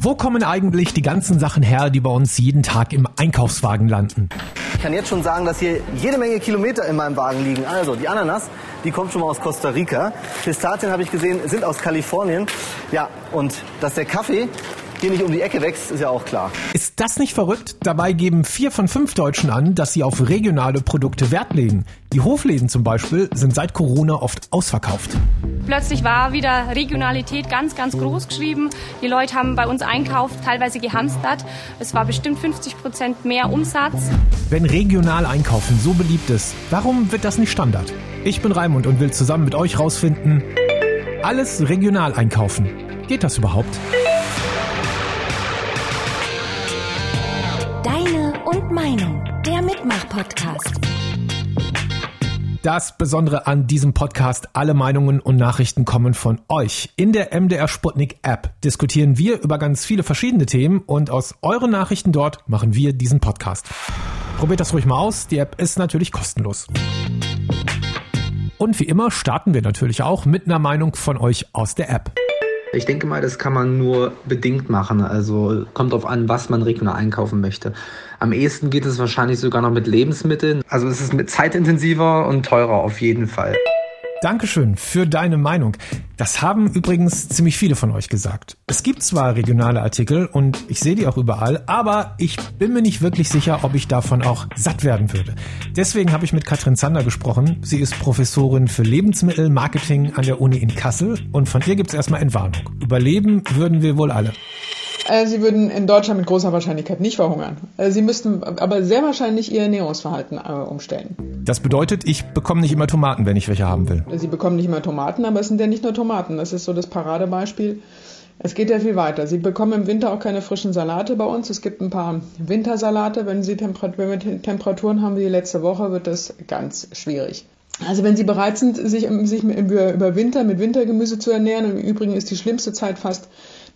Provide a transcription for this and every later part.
Wo kommen eigentlich die ganzen Sachen her, die bei uns jeden Tag im Einkaufswagen landen? Ich kann jetzt schon sagen, dass hier jede Menge Kilometer in meinem Wagen liegen. Also die Ananas, die kommt schon mal aus Costa Rica. Pistazien habe ich gesehen, sind aus Kalifornien. Ja, und dass der Kaffee hier nicht um die Ecke wächst, ist ja auch klar. Ist das nicht verrückt? Dabei geben vier von fünf Deutschen an, dass sie auf regionale Produkte Wert legen. Die Hofläden zum Beispiel sind seit Corona oft ausverkauft. Plötzlich war wieder Regionalität ganz, ganz groß geschrieben. Die Leute haben bei uns einkauft, teilweise gehamstert. Es war bestimmt 50 Prozent mehr Umsatz. Wenn regional einkaufen so beliebt ist, warum wird das nicht Standard? Ich bin Raimund und will zusammen mit euch rausfinden, alles regional einkaufen. Geht das überhaupt? Und Meinung, der Mitmach-Podcast. Das Besondere an diesem Podcast, alle Meinungen und Nachrichten kommen von euch. In der MDR Sputnik App diskutieren wir über ganz viele verschiedene Themen und aus euren Nachrichten dort machen wir diesen Podcast. Probiert das ruhig mal aus, die App ist natürlich kostenlos. Und wie immer starten wir natürlich auch mit einer Meinung von euch aus der App. Ich denke mal, das kann man nur bedingt machen. Also kommt darauf an, was man regional einkaufen möchte. Am ehesten geht es wahrscheinlich sogar noch mit Lebensmitteln. Also es ist zeitintensiver und teurer auf jeden Fall. Dankeschön für deine Meinung. Das haben übrigens ziemlich viele von euch gesagt. Es gibt zwar regionale Artikel und ich sehe die auch überall, aber ich bin mir nicht wirklich sicher, ob ich davon auch satt werden würde. Deswegen habe ich mit Katrin Zander gesprochen. Sie ist Professorin für Lebensmittelmarketing an der Uni in Kassel und von ihr gibt es erstmal Entwarnung. Überleben würden wir wohl alle. Äh, sie würden in Deutschland mit großer Wahrscheinlichkeit nicht verhungern. Äh, Sie müssten aber sehr wahrscheinlich ihr Ernährungsverhalten äh, umstellen. Das bedeutet, ich bekomme nicht immer Tomaten, wenn ich welche haben will. Sie bekommen nicht mehr Tomaten, aber es sind ja nicht nur Tomaten. Das ist so das Paradebeispiel. Es geht ja viel weiter. Sie bekommen im Winter auch keine frischen Salate bei uns. Es gibt ein paar Wintersalate. Wenn, Sie Temperat wenn wir Temperaturen haben wie die letzte Woche, wird das ganz schwierig. Also wenn Sie bereit sind, sich, sich über, über Winter mit Wintergemüse zu ernähren, und im Übrigen ist die schlimmste Zeit fast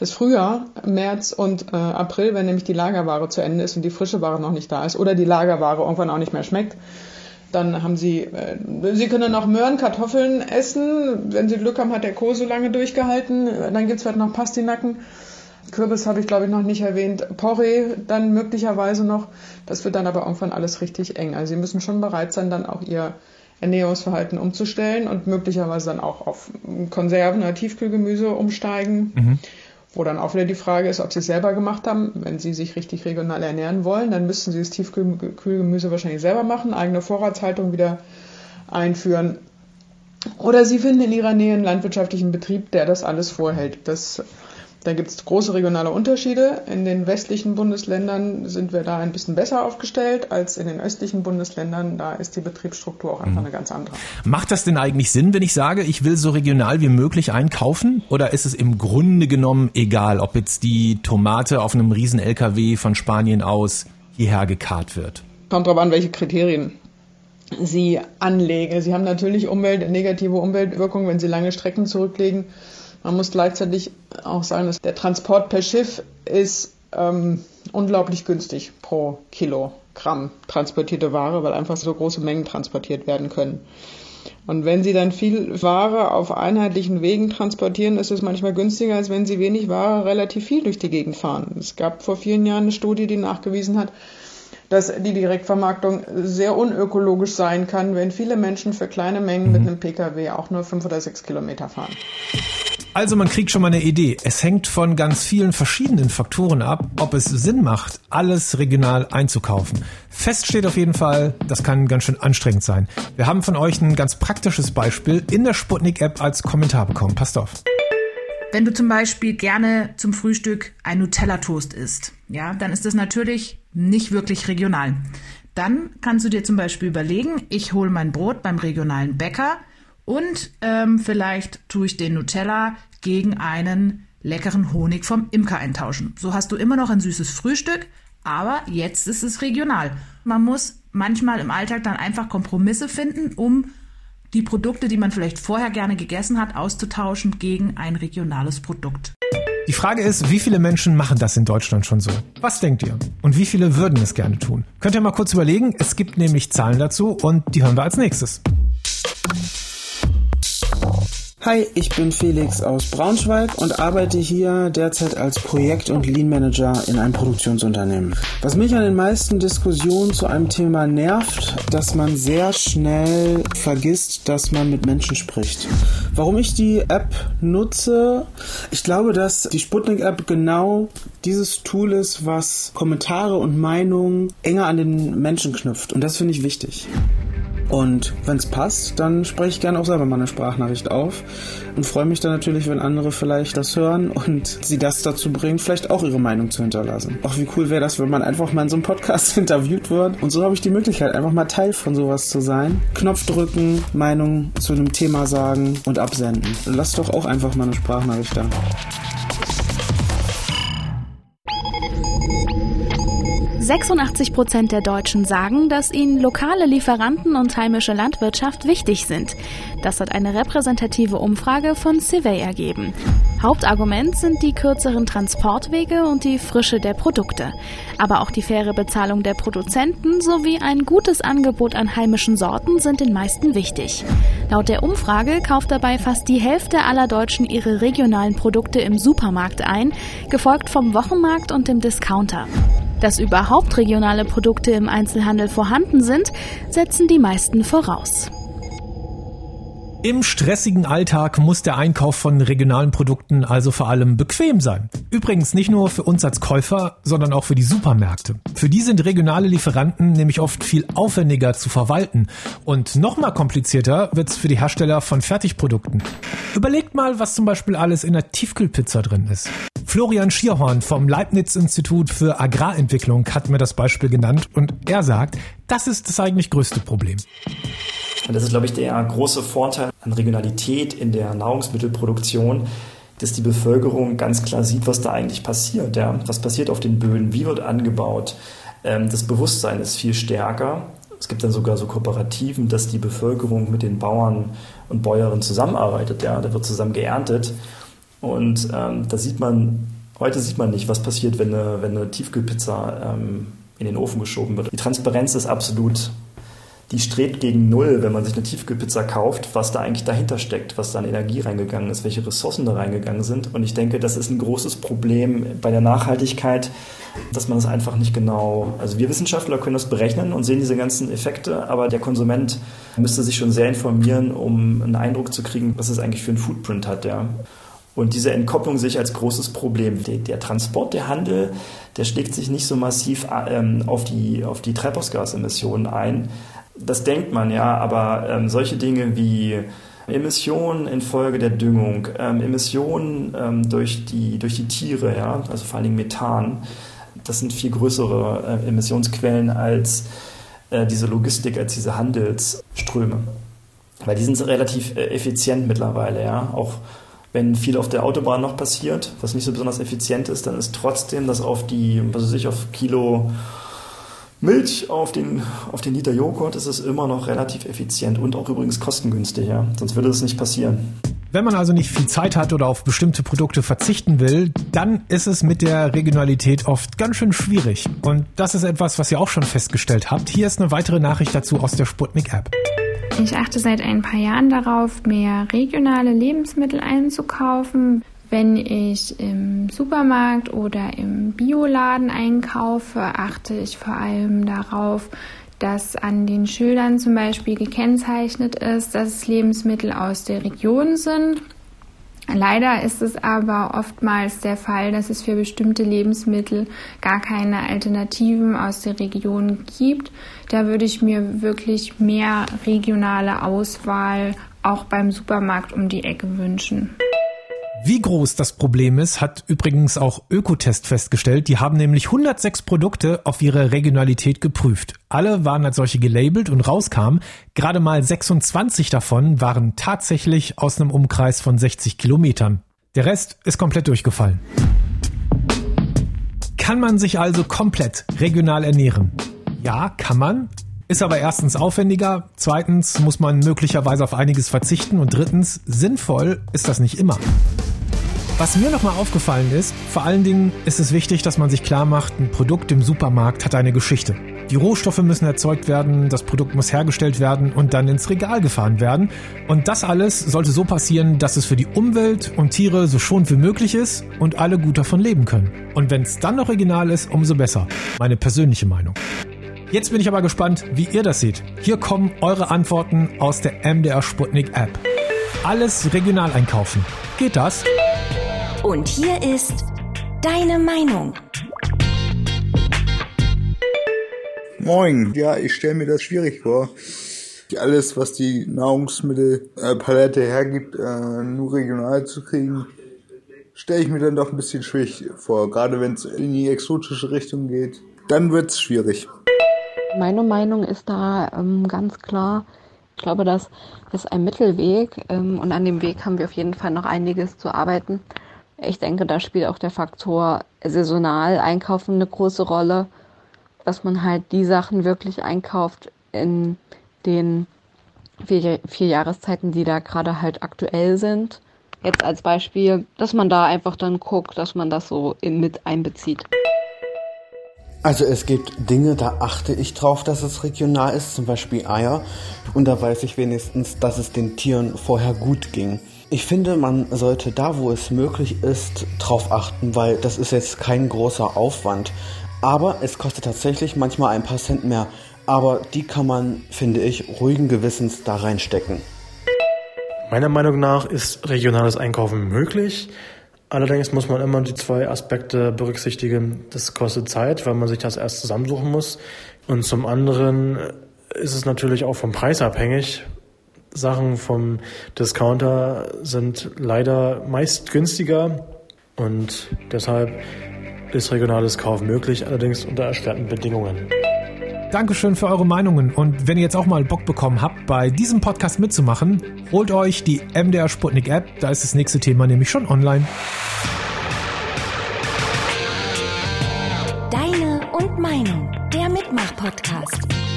das Frühjahr, März und äh, April, wenn nämlich die Lagerware zu Ende ist und die frische Ware noch nicht da ist oder die Lagerware irgendwann auch nicht mehr schmeckt, dann haben Sie, äh, Sie können auch Möhren, Kartoffeln essen. Wenn Sie Glück haben, hat der Kohl so lange durchgehalten. Dann gibt's vielleicht noch Pastinaken. Kürbis habe ich, glaube ich, noch nicht erwähnt. Porree dann möglicherweise noch. Das wird dann aber irgendwann alles richtig eng. Also Sie müssen schon bereit sein, dann auch Ihr Ernährungsverhalten umzustellen und möglicherweise dann auch auf Konserven oder Tiefkühlgemüse umsteigen. Mhm. Wo dann auch wieder die Frage ist, ob sie es selber gemacht haben. Wenn sie sich richtig regional ernähren wollen, dann müssten sie das Tiefkühlgemüse wahrscheinlich selber machen, eigene Vorratshaltung wieder einführen. Oder sie finden in ihrer Nähe einen landwirtschaftlichen Betrieb, der das alles vorhält. Das, da gibt es große regionale Unterschiede. In den westlichen Bundesländern sind wir da ein bisschen besser aufgestellt als in den östlichen Bundesländern. Da ist die Betriebsstruktur auch einfach eine ganz andere. Macht das denn eigentlich Sinn, wenn ich sage, ich will so regional wie möglich einkaufen? Oder ist es im Grunde genommen egal, ob jetzt die Tomate auf einem riesen LKW von Spanien aus hierher gekarrt wird? Kommt drauf an, welche Kriterien Sie anlegen. Sie haben natürlich Umwelt, negative Umweltwirkungen, wenn Sie lange Strecken zurücklegen. Man muss gleichzeitig auch sagen, dass der Transport per Schiff ist ähm, unglaublich günstig pro Kilogramm transportierte Ware, weil einfach so große Mengen transportiert werden können. Und wenn Sie dann viel Ware auf einheitlichen Wegen transportieren, ist es manchmal günstiger, als wenn Sie wenig Ware relativ viel durch die Gegend fahren. Es gab vor vielen Jahren eine Studie, die nachgewiesen hat, dass die Direktvermarktung sehr unökologisch sein kann, wenn viele Menschen für kleine Mengen mit einem Pkw auch nur fünf oder sechs Kilometer fahren. Also man kriegt schon mal eine Idee. Es hängt von ganz vielen verschiedenen Faktoren ab, ob es Sinn macht, alles regional einzukaufen. Fest steht auf jeden Fall, das kann ganz schön anstrengend sein. Wir haben von euch ein ganz praktisches Beispiel in der Sputnik-App als Kommentar bekommen. Passt auf. Wenn du zum Beispiel gerne zum Frühstück ein Nutella-Toast isst, ja, dann ist das natürlich nicht wirklich regional. Dann kannst du dir zum Beispiel überlegen, ich hole mein Brot beim regionalen Bäcker und ähm, vielleicht tue ich den Nutella gegen einen leckeren Honig vom Imker eintauschen. So hast du immer noch ein süßes Frühstück, aber jetzt ist es regional. Man muss manchmal im Alltag dann einfach Kompromisse finden, um die Produkte, die man vielleicht vorher gerne gegessen hat, auszutauschen gegen ein regionales Produkt. Die Frage ist, wie viele Menschen machen das in Deutschland schon so? Was denkt ihr? Und wie viele würden es gerne tun? Könnt ihr mal kurz überlegen? Es gibt nämlich Zahlen dazu und die hören wir als nächstes. Hi, ich bin Felix aus Braunschweig und arbeite hier derzeit als Projekt- und Lean-Manager in einem Produktionsunternehmen. Was mich an den meisten Diskussionen zu einem Thema nervt, dass man sehr schnell vergisst, dass man mit Menschen spricht. Warum ich die App nutze? Ich glaube, dass die Sputnik-App genau dieses Tool ist, was Kommentare und Meinungen enger an den Menschen knüpft. Und das finde ich wichtig. Und wenn es passt, dann spreche ich gerne auch selber mal eine Sprachnachricht auf und freue mich dann natürlich, wenn andere vielleicht das hören und sie das dazu bringen, vielleicht auch ihre Meinung zu hinterlassen. Auch wie cool wäre das, wenn man einfach mal in so einem Podcast interviewt wird. Und so habe ich die Möglichkeit, einfach mal Teil von sowas zu sein. Knopf drücken, Meinung zu einem Thema sagen und absenden. Lass doch auch einfach mal eine Sprachnachricht da. 86 Prozent der Deutschen sagen, dass ihnen lokale Lieferanten und heimische Landwirtschaft wichtig sind. Das hat eine repräsentative Umfrage von Civey ergeben. Hauptargument sind die kürzeren Transportwege und die Frische der Produkte. Aber auch die faire Bezahlung der Produzenten sowie ein gutes Angebot an heimischen Sorten sind den meisten wichtig. Laut der Umfrage kauft dabei fast die Hälfte aller Deutschen ihre regionalen Produkte im Supermarkt ein, gefolgt vom Wochenmarkt und dem Discounter. Dass überhaupt regionale Produkte im Einzelhandel vorhanden sind, setzen die meisten voraus. Im stressigen Alltag muss der Einkauf von regionalen Produkten also vor allem bequem sein. Übrigens nicht nur für uns als Käufer, sondern auch für die Supermärkte. Für die sind regionale Lieferanten nämlich oft viel aufwendiger zu verwalten. Und nochmal komplizierter wird's für die Hersteller von Fertigprodukten. Überlegt mal, was zum Beispiel alles in der Tiefkühlpizza drin ist. Florian Schierhorn vom Leibniz-Institut für Agrarentwicklung hat mir das Beispiel genannt und er sagt, das ist das eigentlich größte Problem. Und das ist, glaube ich, der große Vorteil an Regionalität in der Nahrungsmittelproduktion, dass die Bevölkerung ganz klar sieht, was da eigentlich passiert. Ja? Was passiert auf den Böden, wie wird angebaut. Ähm, das Bewusstsein ist viel stärker. Es gibt dann sogar so Kooperativen, dass die Bevölkerung mit den Bauern und Bäuerinnen zusammenarbeitet. Ja? Da wird zusammen geerntet. Und ähm, da sieht man, heute sieht man nicht, was passiert, wenn eine, wenn eine Tiefkühlpizza ähm, in den Ofen geschoben wird. Die Transparenz ist absolut die strebt gegen Null, wenn man sich eine Tiefkühlpizza kauft, was da eigentlich dahinter steckt, was da an Energie reingegangen ist, welche Ressourcen da reingegangen sind. Und ich denke, das ist ein großes Problem bei der Nachhaltigkeit, dass man das einfach nicht genau, also wir Wissenschaftler können das berechnen und sehen diese ganzen Effekte, aber der Konsument müsste sich schon sehr informieren, um einen Eindruck zu kriegen, was es eigentlich für einen Footprint hat, ja. Und diese Entkopplung sehe ich als großes Problem. Der, der, Transport, der Handel, der schlägt sich nicht so massiv ähm, auf, die, auf die Treibhausgasemissionen ein, das denkt man ja, aber ähm, solche Dinge wie Emissionen infolge der Düngung, ähm, Emissionen ähm, durch, die, durch die Tiere, ja, also vor allen Dingen Methan, das sind viel größere äh, Emissionsquellen als äh, diese Logistik, als diese Handelsströme. Weil die sind relativ äh, effizient mittlerweile, ja. Auch wenn viel auf der Autobahn noch passiert, was nicht so besonders effizient ist, dann ist trotzdem das auf die, was weiß ich, auf Kilo Milch auf den, auf den Liter Joghurt ist es immer noch relativ effizient und auch übrigens kostengünstig, ja. Sonst würde das nicht passieren. Wenn man also nicht viel Zeit hat oder auf bestimmte Produkte verzichten will, dann ist es mit der Regionalität oft ganz schön schwierig. Und das ist etwas, was ihr auch schon festgestellt habt. Hier ist eine weitere Nachricht dazu aus der Sputnik-App. Ich achte seit ein paar Jahren darauf, mehr regionale Lebensmittel einzukaufen. Wenn ich im Supermarkt oder im Bioladen einkaufe, achte ich vor allem darauf, dass an den Schildern zum Beispiel gekennzeichnet ist, dass es Lebensmittel aus der Region sind. Leider ist es aber oftmals der Fall, dass es für bestimmte Lebensmittel gar keine Alternativen aus der Region gibt. Da würde ich mir wirklich mehr regionale Auswahl auch beim Supermarkt um die Ecke wünschen. Wie groß das Problem ist, hat übrigens auch Ökotest festgestellt. Die haben nämlich 106 Produkte auf ihre Regionalität geprüft. Alle waren als solche gelabelt und rauskamen. Gerade mal 26 davon waren tatsächlich aus einem Umkreis von 60 Kilometern. Der Rest ist komplett durchgefallen. Kann man sich also komplett regional ernähren? Ja, kann man. Ist aber erstens aufwendiger, zweitens muss man möglicherweise auf einiges verzichten und drittens sinnvoll ist das nicht immer. Was mir nochmal aufgefallen ist, vor allen Dingen ist es wichtig, dass man sich klar macht, ein Produkt im Supermarkt hat eine Geschichte. Die Rohstoffe müssen erzeugt werden, das Produkt muss hergestellt werden und dann ins Regal gefahren werden. Und das alles sollte so passieren, dass es für die Umwelt und Tiere so schonend wie möglich ist und alle gut davon leben können. Und wenn es dann noch regional ist, umso besser. Meine persönliche Meinung. Jetzt bin ich aber gespannt, wie ihr das seht. Hier kommen eure Antworten aus der MDR Sputnik App. Alles regional einkaufen. Geht das? Und hier ist deine Meinung. Moin. Ja, ich stelle mir das schwierig vor. Alles, was die Nahrungsmittelpalette hergibt, äh, nur regional zu kriegen, stelle ich mir dann doch ein bisschen schwierig vor. Gerade wenn es in die exotische Richtung geht, dann wird es schwierig. Meine Meinung ist da ähm, ganz klar. Ich glaube, das ist ein Mittelweg ähm, und an dem Weg haben wir auf jeden Fall noch einiges zu arbeiten. Ich denke, da spielt auch der Faktor saisonal einkaufen eine große Rolle dass man halt die Sachen wirklich einkauft in den vier, vier Jahreszeiten, die da gerade halt aktuell sind. Jetzt als Beispiel, dass man da einfach dann guckt, dass man das so in, mit einbezieht. Also es gibt Dinge, da achte ich drauf, dass es regional ist, zum Beispiel Eier. Und da weiß ich wenigstens, dass es den Tieren vorher gut ging. Ich finde, man sollte da, wo es möglich ist, drauf achten, weil das ist jetzt kein großer Aufwand. Aber es kostet tatsächlich manchmal ein paar Cent mehr. Aber die kann man, finde ich, ruhigen Gewissens da reinstecken. Meiner Meinung nach ist regionales Einkaufen möglich. Allerdings muss man immer die zwei Aspekte berücksichtigen. Das kostet Zeit, weil man sich das erst zusammensuchen muss. Und zum anderen ist es natürlich auch vom Preis abhängig. Sachen vom Discounter sind leider meist günstiger und deshalb ist regionales Kauf möglich, allerdings unter erschwerten Bedingungen. Dankeschön für eure Meinungen und wenn ihr jetzt auch mal Bock bekommen habt, bei diesem Podcast mitzumachen, holt euch die MDR Sputnik App, da ist das nächste Thema nämlich schon online. Deine und Meinung, der Mitmach-Podcast.